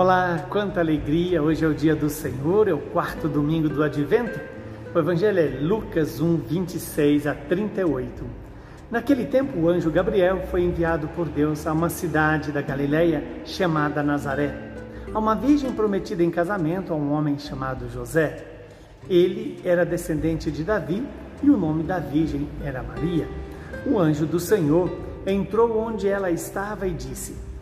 Olá, quanta alegria! Hoje é o dia do Senhor, é o quarto domingo do Advento. O Evangelho é Lucas 1, 26 a 38. Naquele tempo, o anjo Gabriel foi enviado por Deus a uma cidade da Galileia chamada Nazaré, a uma virgem prometida em casamento a um homem chamado José. Ele era descendente de Davi e o nome da virgem era Maria. O anjo do Senhor entrou onde ela estava e disse: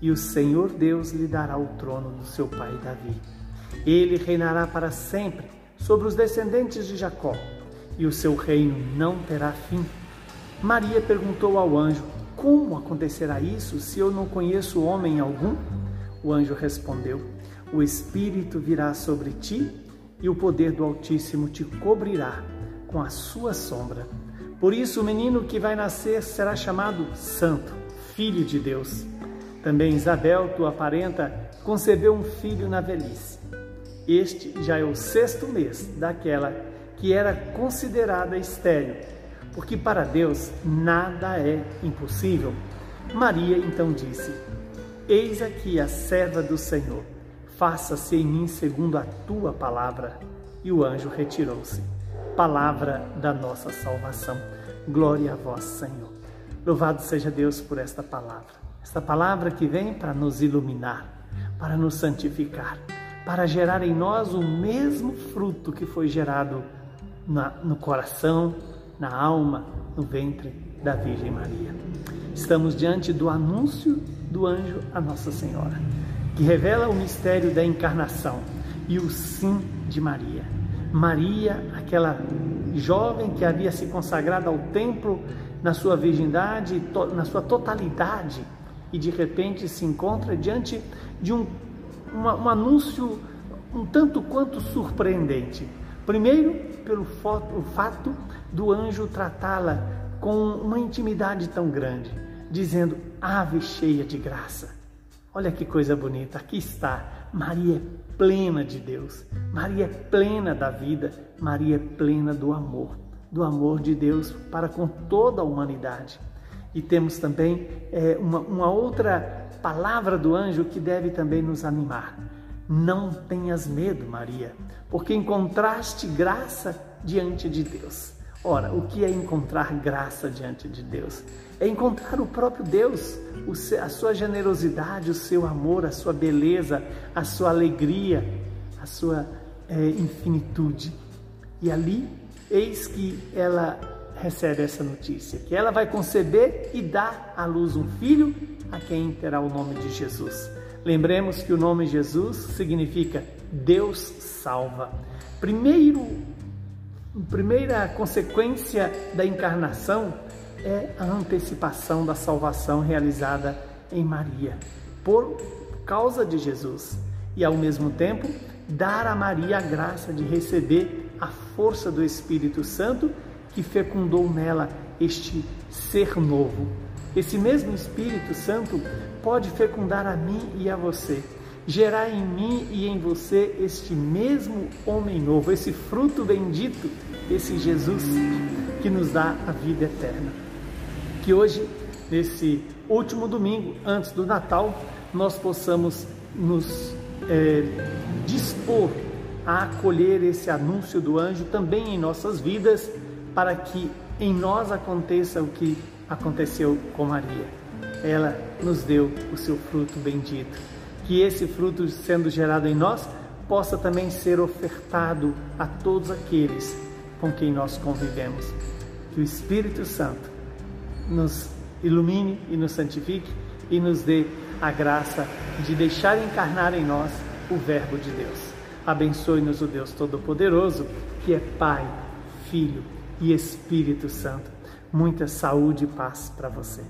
e o Senhor Deus lhe dará o trono do seu pai Davi. Ele reinará para sempre sobre os descendentes de Jacó, e o seu reino não terá fim. Maria perguntou ao anjo: Como acontecerá isso se eu não conheço homem algum? O anjo respondeu: O Espírito virá sobre ti e o poder do Altíssimo te cobrirá com a sua sombra. Por isso, o menino que vai nascer será chamado Santo, Filho de Deus. Também Isabel, tua parenta, concebeu um filho na velhice. Este já é o sexto mês daquela que era considerada estéril, porque para Deus nada é impossível. Maria então disse: Eis aqui a serva do Senhor, faça-se em mim segundo a tua palavra. E o anjo retirou-se. Palavra da nossa salvação. Glória a vós, Senhor. Louvado seja Deus por esta palavra. Esta palavra que vem para nos iluminar, para nos santificar, para gerar em nós o mesmo fruto que foi gerado na, no coração, na alma, no ventre da Virgem Maria. Estamos diante do anúncio do anjo a Nossa Senhora, que revela o mistério da encarnação e o sim de Maria. Maria, aquela jovem que havia se consagrado ao templo na sua virgindade, na sua totalidade, e de repente se encontra diante de um, uma, um anúncio um tanto quanto surpreendente. Primeiro, pelo o fato do anjo tratá-la com uma intimidade tão grande, dizendo: Ave cheia de graça. Olha que coisa bonita, aqui está. Maria é plena de Deus, Maria é plena da vida, Maria é plena do amor, do amor de Deus para com toda a humanidade. E temos também é, uma, uma outra palavra do anjo que deve também nos animar. Não tenhas medo, Maria, porque encontraste graça diante de Deus. Ora, o que é encontrar graça diante de Deus? É encontrar o próprio Deus, a sua generosidade, o seu amor, a sua beleza, a sua alegria, a sua é, infinitude. E ali, eis que ela recebe essa notícia, que ela vai conceber e dar à luz um filho a quem terá o nome de Jesus. Lembremos que o nome Jesus significa Deus salva. Primeiro, primeira consequência da encarnação é a antecipação da salvação realizada em Maria, por causa de Jesus. E ao mesmo tempo, dar a Maria a graça de receber a força do Espírito Santo que fecundou nela este ser novo. Esse mesmo Espírito Santo pode fecundar a mim e a você, gerar em mim e em você este mesmo homem novo, esse fruto bendito, esse Jesus que nos dá a vida eterna. Que hoje, nesse último domingo antes do Natal, nós possamos nos é, dispor a acolher esse anúncio do anjo também em nossas vidas para que em nós aconteça o que aconteceu com Maria. Ela nos deu o seu fruto bendito. Que esse fruto, sendo gerado em nós, possa também ser ofertado a todos aqueles com quem nós convivemos. Que o Espírito Santo nos ilumine e nos santifique e nos dê a graça de deixar encarnar em nós o Verbo de Deus. Abençoe-nos o Deus Todo-Poderoso, que é Pai, Filho e Espírito Santo. Muita saúde e paz para você.